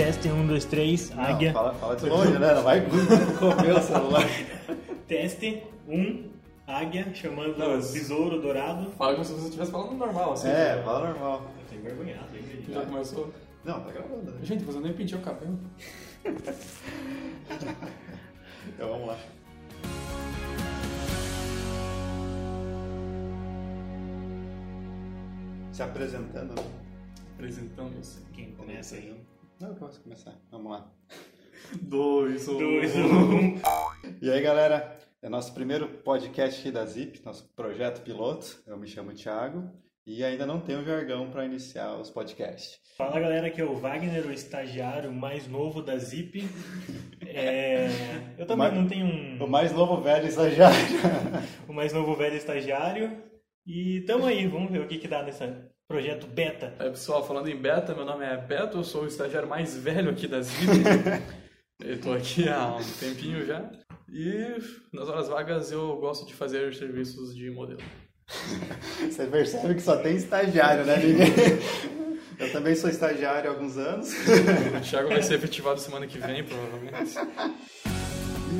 Testem, um, dois, três, Não, águia. fala, fala de longe, né? Não vai comer o celular. Teste, um, águia, chamando Não, o mas- besouro dourado. Fala como se você estivesse falando normal, assim. É, fala normal. Eu tô envergonhado, hein? Já começou. Não, tá gravando, né? Gente, você nem penteou o cabelo. Então vamos lá. Se apresentando. né? Apresentamos. Quem começa aí? Não, eu posso começar. Vamos lá. Dois, um. Dois, um. E aí, galera? É nosso primeiro podcast aqui da Zip, nosso projeto piloto. Eu me chamo Thiago e ainda não tenho jargão para iniciar os podcasts. Fala galera, que é o Wagner, o estagiário mais novo da Zip. É, Eu também Mas- não tenho um. O mais novo velho estagiário. o mais novo velho estagiário. E tamo aí, vamos ver o que, que dá nesse projeto beta. É, pessoal, falando em beta, meu nome é Beto, eu sou o estagiário mais velho aqui da Zip. eu tô aqui há um tempinho já. E nas horas vagas eu gosto de fazer serviços de modelo. Você percebe que só tem estagiário, né? Ninguém... Eu também sou estagiário há alguns anos. O Thiago vai ser efetivado semana que vem, provavelmente.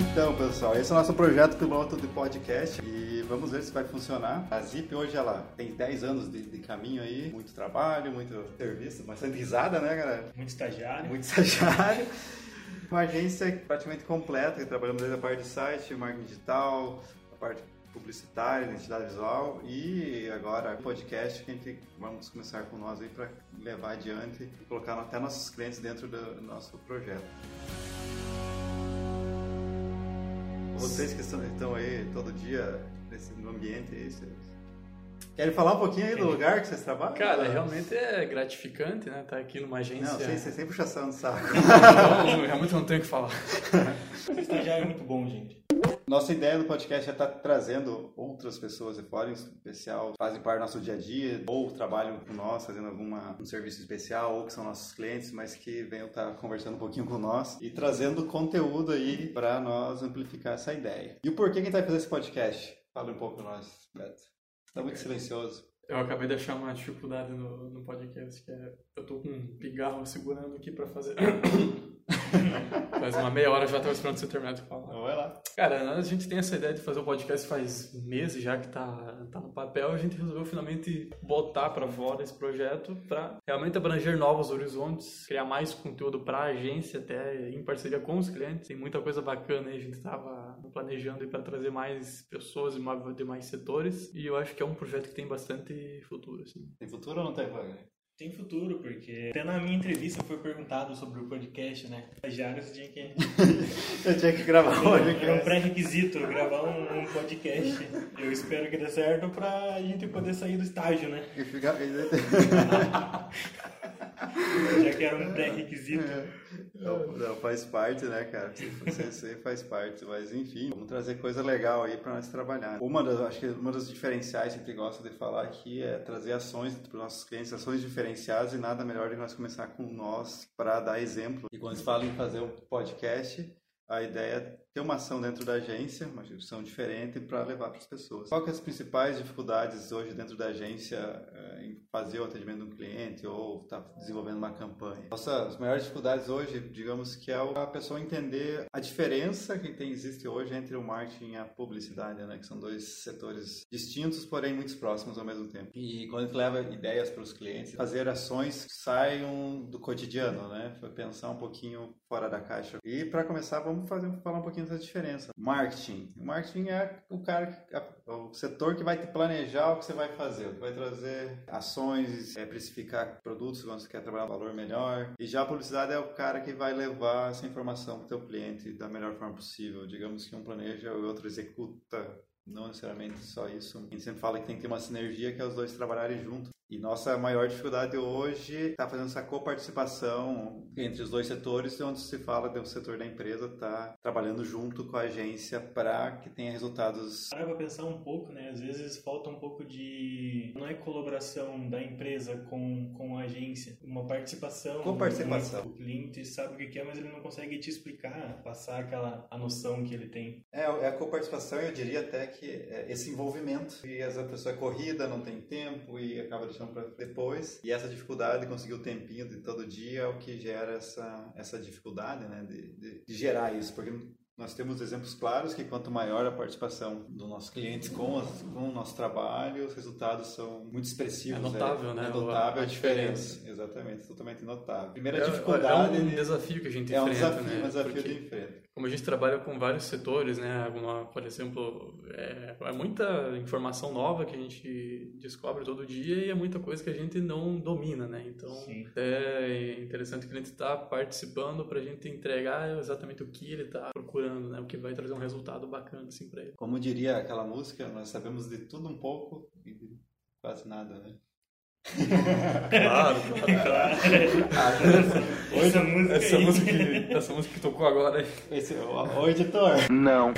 Então, pessoal, esse é o nosso projeto piloto de podcast e vamos ver se vai funcionar. A Zip hoje ela tem 10 anos de, de caminho aí, muito trabalho, muito serviço, bastante risada, né, galera? Muito estagiário. Muito estagiário. Uma agência praticamente completa, que trabalhamos desde a parte de site, marketing digital, a parte publicitária, identidade visual e agora podcast que a gente vamos começar com nós aí para levar adiante e colocar até nossos clientes dentro do nosso projeto. Vocês que estão, aí todo dia nesse no ambiente aí, vocês querem falar um pouquinho aí do lugar que vocês trabalham? Cara, realmente é gratificante, né? Estar aqui numa agência. Não, sem, sem, sem puxação de saco. Não, realmente não tenho o que falar. Esse estagiário é muito bom, gente. Nossa ideia do podcast é estar trazendo outras pessoas de fora, em especial, fazem parte do nosso dia a dia, ou trabalham com nós, fazendo alguma, um serviço especial, ou que são nossos clientes, mas que venham estar conversando um pouquinho com nós e trazendo conteúdo aí para nós amplificar essa ideia. E o porquê que a gente vai fazer esse podcast? Fala um pouco nós, Beto. Está muito silencioso. Eu acabei de achar uma dificuldade no, no podcast, que é eu tô com um pigarro segurando aqui pra fazer. faz uma meia hora já tava esperando você terminar de falar. Vai lá. Cara, a gente tem essa ideia de fazer o podcast faz meses já que tá, tá no papel. A gente resolveu finalmente botar pra fora esse projeto pra realmente abranger novos horizontes, criar mais conteúdo pra agência, até em parceria com os clientes. Tem muita coisa bacana aí, a gente tava planejando pra trazer mais pessoas mais- de mais setores. E eu acho que é um projeto que tem bastante futuro, assim. Tem futuro ou não tem, Wagner? Tem futuro, porque até na minha entrevista foi perguntado sobre o podcast, né? Estagiário, você tinha que. Eu tinha que gravar hoje. Era um pré-requisito gravar um, um podcast. Eu espero que dê certo pra gente poder sair do estágio, né? E fica- Já que era um pré-requisito. Não, não, faz parte, né, cara? Você, você faz parte, mas enfim, vamos trazer coisa legal aí para nós trabalhar. Uma das, acho que uma dos diferenciais que a gente gosta de falar aqui é trazer ações para os nossos clientes, ações diferenciadas e nada melhor do que nós começar com nós para dar exemplo. E quando se fala em fazer um podcast, a ideia é ter uma ação dentro da agência, uma ação diferente para levar para as pessoas. Qual que é as principais dificuldades hoje dentro da agência eh, em fazer o atendimento de um cliente ou estar desenvolvendo uma campanha? Nossas maiores dificuldades hoje, digamos que é a pessoa entender a diferença que tem, existe hoje entre o marketing e a publicidade, né? que são dois setores distintos, porém muito próximos ao mesmo tempo. E quando a gente leva ideias para os clientes, fazer ações que saiam do cotidiano, né? Foi pensar um pouquinho fora da caixa. E para começar, vamos fazer, falar um pouquinho dessa diferença. Marketing. O marketing é o cara, que- o setor que vai te planejar o que você vai fazer, vai trazer ações, é, precificar produtos quando você quer trabalhar valor melhor. E já a publicidade é o cara que vai levar essa informação para o teu cliente da melhor forma possível. Digamos que um planeja o outro executa. Não necessariamente só isso. A gente sempre fala que tem que ter uma sinergia que é os dois trabalharem juntos. E nossa maior dificuldade hoje está fazendo essa coparticipação entre os dois setores, onde se fala do setor da empresa tá trabalhando junto com a agência para que tenha resultados. Para pra pensar um pouco, né? Às vezes falta um pouco de. Não é colaboração da empresa com, com a agência, uma participação. Coparticipação. O cliente sabe o que quer, mas ele não consegue te explicar, passar aquela a noção que ele tem. É, é a coparticipação, eu diria até que é esse envolvimento. E às vezes a pessoa é corrida, não tem tempo e acaba deixando deixamos para depois. E essa dificuldade de conseguir o tempinho de todo dia é o que gera essa, essa dificuldade, né, de, de, de gerar isso, porque nós temos exemplos claros que quanto maior a participação dos nossos clientes com, as, com o nosso trabalho, os resultados são muito expressivos. É notável, é, né? É notável a, a diferença. diferença. Exatamente, totalmente notável. Primeira é, dificuldade... É um desafio que a gente é enfrenta, um desafio, né? um desafio Porque... de enfrenta como a gente trabalha com vários setores, né? Alguma, por exemplo, é, é, muita informação nova que a gente descobre todo dia e é muita coisa que a gente não domina, né? Então Sim. é interessante que a gente está participando para a gente entregar exatamente o que ele está procurando, né? O que vai trazer um resultado bacana assim para ele. Como diria aquela música, nós sabemos de tudo um pouco e de quase nada, né? claro, claro. Essa música, essa música, que, essa música que tocou agora. Esse, o, o editor. Não.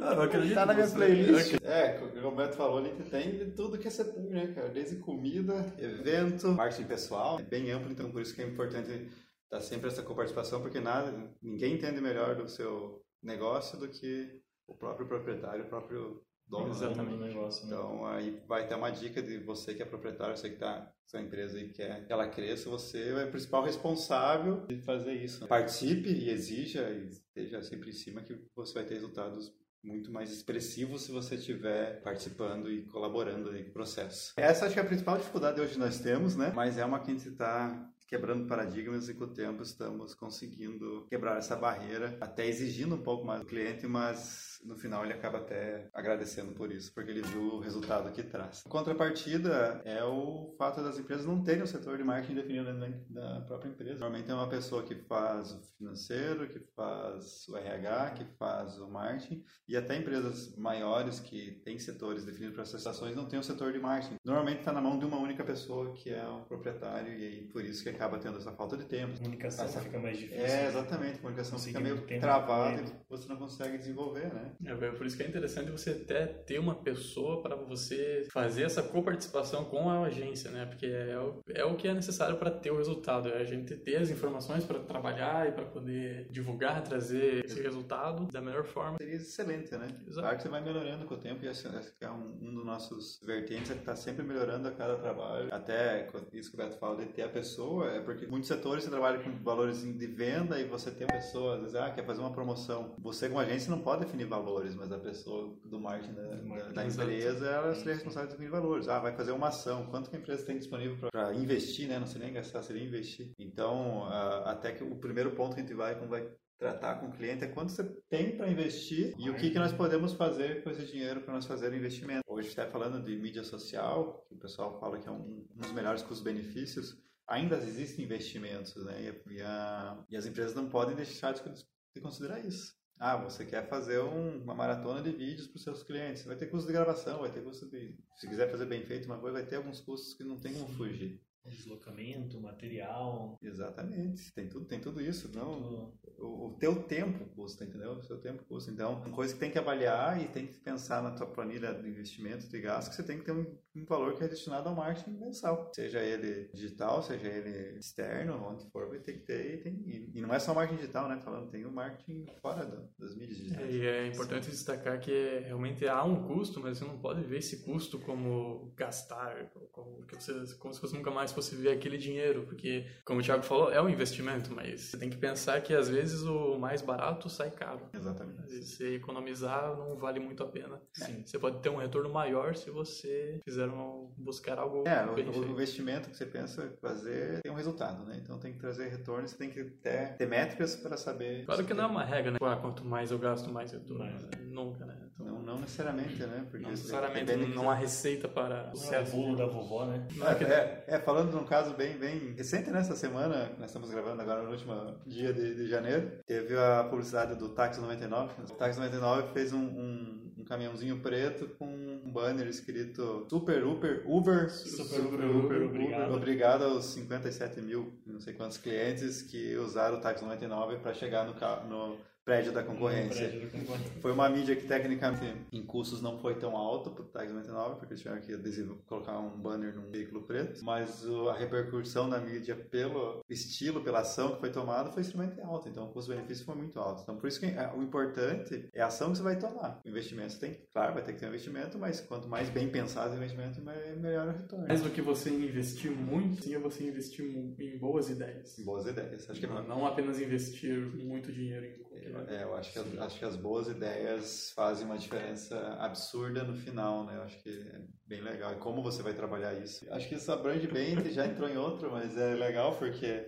não acredito tá na minha playlist. É, o Roberto falou ali que tem tudo que é setor, né, cara? Desde comida, evento, marketing pessoal. É bem amplo, então por isso que é importante dar sempre essa coparticipação, porque nada, ninguém entende melhor do seu negócio do que o próprio proprietário, o próprio dono Exatamente. do negócio. Né? Então aí vai ter uma dica de você que é proprietário, você que está sua empresa e quer que ela cresça, você é o principal responsável de fazer isso. Né? Participe e exija e esteja sempre em cima que você vai ter resultados muito mais expressivos se você estiver participando e colaborando no processo. Essa acho que é a principal dificuldade hoje nós temos, né? Mas é uma que a gente está quebrando paradigmas e com o tempo estamos conseguindo quebrar essa barreira, até exigindo um pouco mais do cliente, mas no final ele acaba até agradecendo por isso, porque ele viu o resultado que traz. A contrapartida é o fato das empresas não terem o setor de marketing definido dentro da própria empresa. Normalmente é uma pessoa que faz o financeiro, que faz o RH, que faz o marketing, e até empresas maiores que têm setores definidos para essas ações não têm o setor de marketing. Normalmente está na mão de uma única pessoa que é o proprietário, e aí por isso que acaba tendo essa falta de tempo. A comunicação essa... fica mais difícil. É, né? exatamente. A comunicação fica meio travada e você não consegue desenvolver, né? É, por isso que é interessante você até ter uma pessoa para você fazer essa coparticipação com a agência, né? Porque é o, é o que é necessário para ter o resultado. É a gente ter as informações para trabalhar e para poder divulgar, trazer esse resultado da melhor forma. Seria excelente, né? Exato. Claro que você vai melhorando com o tempo e esse é um, um dos nossos vertentes é que está sempre melhorando a cada trabalho. Até isso que o Beto fala de ter a pessoa, é porque muitos setores você trabalha com valores de venda e você tem uma pessoa, às vezes, ah, quer fazer uma promoção. Você, como agência, não pode definir valores, mas a pessoa do marketing da, da, da empresa, ela seria responsável por definir valores. Ah, vai fazer uma ação. Quanto que a empresa tem disponível para investir, né? Não seria nem gastar, seria investir. Então, até que o primeiro ponto que a gente vai, como vai tratar com o cliente é quanto você tem para investir e o que, que nós podemos fazer com esse dinheiro para nós fazer o investimento. Hoje está falando de mídia social, que o pessoal fala que é um, um dos melhores custos-benefícios ainda existem investimentos, né? E, e, a, e as empresas não podem deixar de, de considerar isso. Ah, você quer fazer um, uma maratona de vídeos para os seus clientes. Vai ter custo de gravação, vai ter custo de. Se quiser fazer bem feito uma coisa, vai ter alguns custos que não tem como fugir deslocamento, material. Exatamente, tem tudo, tem tudo isso. Tem não, tudo. O, o, teu tempo custa, entendeu? O seu tempo custa. Então, uma coisa que tem que avaliar e tem que pensar na tua planilha de investimento, de gasto, que você tem que ter um, um valor que é destinado ao marketing mensal. Seja ele digital, seja ele externo, onde for, vai ter que ter. E, tem, e, e não é só marketing digital, né? Falando, tem o marketing fora da, das mídias digitais. É, e é importante Sim. destacar que realmente há um custo, mas você não pode ver esse custo como gastar, como, você, como se fosse nunca mais fosse ver aquele dinheiro, porque, como o Thiago falou, é um investimento, mas você tem que pensar que às vezes o mais barato sai caro. Exatamente. Às vezes você economizar não vale muito a pena. Sim. Você pode ter um retorno maior se você fizer um, buscar algo. É, o, o, investimento que você pensa fazer tem um resultado, né? Então tem que trazer retorno, você tem que ter, ter métricas para saber. Claro que não é uma regra, né? Ah, quanto mais eu gasto, mais eu dou. Nunca, né? Então, não, necessariamente, né? Porque não necessariamente não há receita para o é bolo da vovó, né? É, é, é, falando de um caso bem, bem recente nessa né? semana, nós estamos gravando agora no último dia de, de janeiro, teve a publicidade do Táxi 99. O Táxi 99 fez um, um, um, caminhãozinho preto com um banner escrito Super Uber, Uber, Super, Super Uber, Uber, Uber, obrigado. obrigado aos 57 mil, não sei quantos clientes que usaram o Táxi 99 para chegar no, no prédio da concorrência. Prédio da concorrência. Foi uma mídia que tecnicamente em custos não foi tão alta para o TAG 99, porque eles tiveram que adesivo, colocar um banner num veículo preto, mas a repercussão da mídia pelo estilo, pela ação que foi tomada foi extremamente alta, então o custo-benefício foi muito alto. Então por isso que é, o importante é a ação que você vai tomar. O investimento você tem, claro, vai ter que ter um investimento, mas quanto mais bem pensado o investimento, melhor o retorno. Mais do que você investir muito, sim, é você investir em boas ideias. Boas ideias. Acho que Não, não apenas investir muito dinheiro em É, eu acho que, as- acho que as boas ideias fazem uma diferença absurda no final, né? Eu acho que é bem legal. E como você vai trabalhar isso? Acho que isso abrange bem, já entrou em outro, mas é legal porque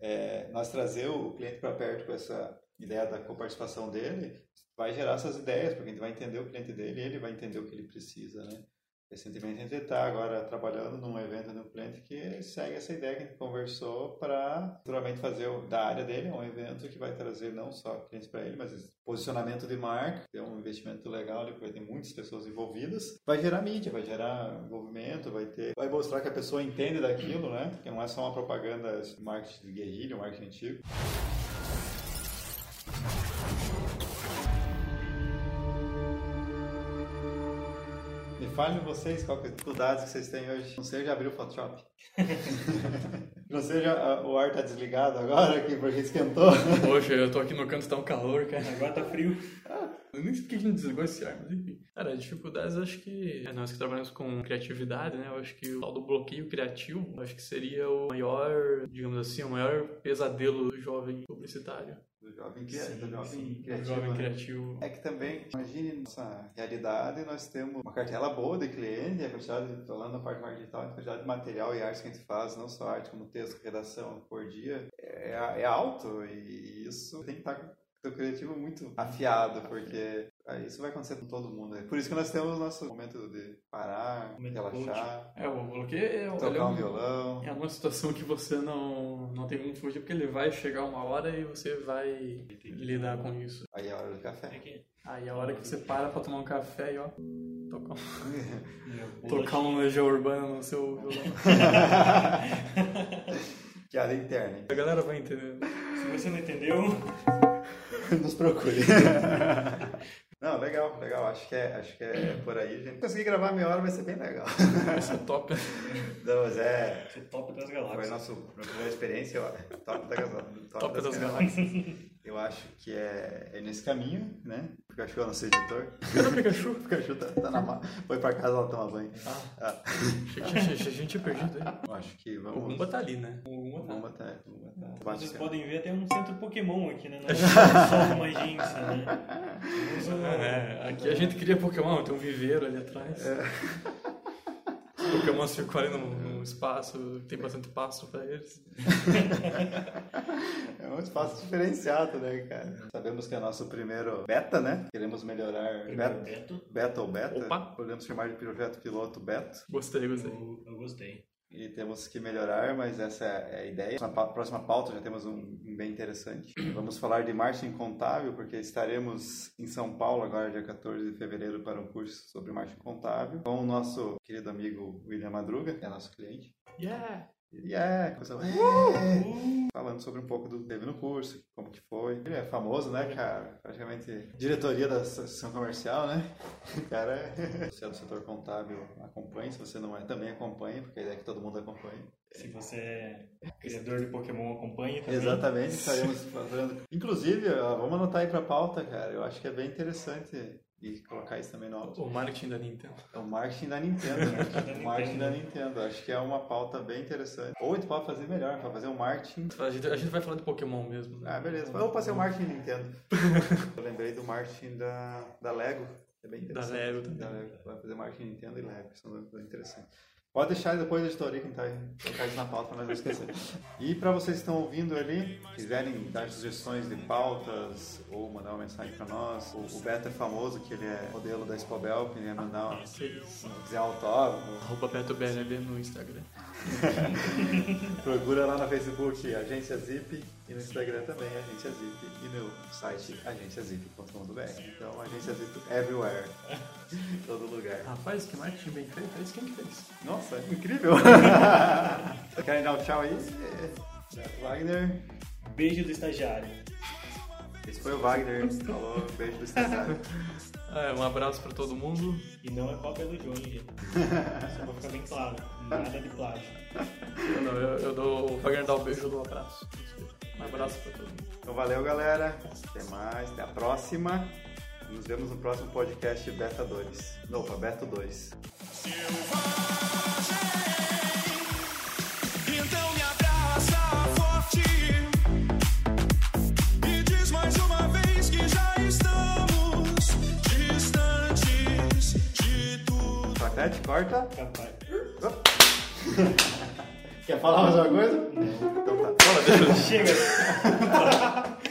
é, nós trazer o cliente para perto com essa ideia da coparticipação dele vai gerar essas ideias, porque a gente vai entender o cliente dele e ele vai entender o que ele precisa, né? Recentemente a gente está agora trabalhando num evento de um cliente que segue essa ideia que a gente conversou para futuramente fazer da área dele um evento que vai trazer não só clientes para ele, mas posicionamento de marca, ter um investimento legal porque vai ter muitas pessoas envolvidas, vai gerar mídia, vai gerar envolvimento, vai ter, vai mostrar que a pessoa entende daquilo, né? Que não é só uma propaganda marketing de guerrilha, um marketing antigo. Falem vocês qual que é as dificuldades que vocês têm hoje. Não seja abrir o Photoshop. Não seja ah, o ar tá desligado agora aqui porque esquentou. Poxa, eu tô aqui no canto, tá um calor, cara. Agora tá frio. Eu nem sei por que a gente desligou esse ar, mas enfim. Cara, dificuldades eu acho que é, nós que trabalhamos com criatividade, né? Eu acho que o tal do bloqueio criativo, eu acho que seria o maior, digamos assim, o maior pesadelo do jovem publicitário. Jovem, Sim, do jovem sim, criativo. jovem né? criativo. É que também, imagine nossa realidade, nós temos uma cartela boa de cliente, a quantidade, falando na parte mais digital, a quantidade de material e arte que a gente faz, não só arte, como texto, redação por dia, é, é alto e isso tem que estar com o teu criativo muito afiado, porque aí isso vai acontecer com todo mundo. É por isso que nós temos o nosso momento de parar, Momento relaxar, É, o bloqueio é, é tocar um um- violão. É uma situação que você não, não tem como fugir, porque ele vai chegar uma hora e você vai lidar com isso. Aí é a hora do café. É que Aí a hora que você para pra tomar um café e ó, tocar um, tocar um Legião Urbana no seu violão. Piada interna, hein? A galera vai entender. Se você não entendeu, Nos procure. Não, legal, legal. Acho que é, acho que é por aí, gente. Conseguir gravar meia hora vai ser bem legal. Esse é top. Não, mas é. top das Foi galáxias. nossa primeira experiência, ó, top, da, top, Top das galáxias. galáxias. Eu acho que é, é nesse caminho, né? O Pikachu é nosso editor. Cadê o Pikachu? O Pikachu tá, tá na mala. Foi pra casa ela tomar banho. Ah, Ah, a gente, a gente tinha perdido aí. eu acho que O vamos. Gumba tá ali, né? Uma tá. Vamos até. Vamos até. Vocês Bate- podem ver até um centro Pokémon aqui, né? Não é só uma agência, né? É, aqui a gente cria Pokémon, tem um viveiro ali atrás. Os Pokémon ficam ali num espaço, tem bastante pasto pra eles. É um espaço diferenciado, né, cara? Sabemos que é nosso primeiro beta, né? Queremos melhorar. Primeiro Beta, beta ou beta. Opa. Podemos chamar de projeto piloto beta. Gostei, gostei. eu, eu gostei. E temos que melhorar, mas essa é a ideia. Na próxima pauta já temos um bem interessante. Vamos falar de marketing contábil, porque estaremos em São Paulo agora, dia 14 de fevereiro, para um curso sobre marketing contábil, com o nosso querido amigo William Madruga, que é nosso cliente. Yeah! E é, coisa... é, falando sobre um pouco do que teve no curso, como que foi. Ele é famoso, né, cara? Praticamente diretoria da associação comercial, né? O cara é... Se é do setor contábil, acompanhe. Se você não é, também acompanhe, porque a ideia é que todo mundo acompanhe. Se você é criador de Pokémon, acompanhe também. Exatamente, estaremos fazendo. Inclusive, ó, vamos anotar aí pra pauta, cara. Eu acho que é bem interessante e colocar isso também no auto. O marketing da Nintendo. É o marketing da Nintendo, né? da O marketing da Nintendo. Acho que é uma pauta bem interessante. Ou gente pode fazer melhor, para fazer um marketing. A gente, a gente vai falar de Pokémon mesmo. né? Ah, beleza. Vamos fazer o marketing Nintendo. Eu lembrei do marketing da, da Lego. É bem Da interessante. Lego também. Da Lego. Vai fazer marketing Nintendo e Lego. São bem interessantes. Pode deixar depois da editoria quem tá aí. Colocar isso na pauta para nós não esquecer. E para vocês que estão ouvindo ali, quiserem dar sugestões de pautas ou mandar uma mensagem para nós, o, o Beto é famoso, que ele é modelo da Expobel, que ele ia mandar uma, Vocês- quiser autógrafo, Arroba BetoBNB no Instagram. Procura lá no Facebook Agência Zip e no Instagram também Agência Zip e no site agenciazip.com.br. Então, Agência Zip everywhere. em todo lugar. Rapaz, que marketing bem feito. É isso que fez? Nossa, é incrível! Querem dar um tchau aí? Wagner. Beijo do estagiário. Esse foi o Wagner. Falou, beijo do estagiário. É, um abraço pra todo mundo. E não é cópia do Johnny, gente. Só pra ficar bem claro. Nada de plágio. Eu, não, eu, eu dou, o Wagner dá o beijo, eu dou um abraço. Um abraço pra todo mundo. Então valeu, galera. Até mais, até a próxima. Nos vemos no próximo podcast Beta 2. Opa, Beta 2. Então me abraça forte e diz mais uma vez que já estamos distantes de tudo. Claquete, corta. Capaz. Quer falar mais alguma coisa? Não. Então tá. Chega!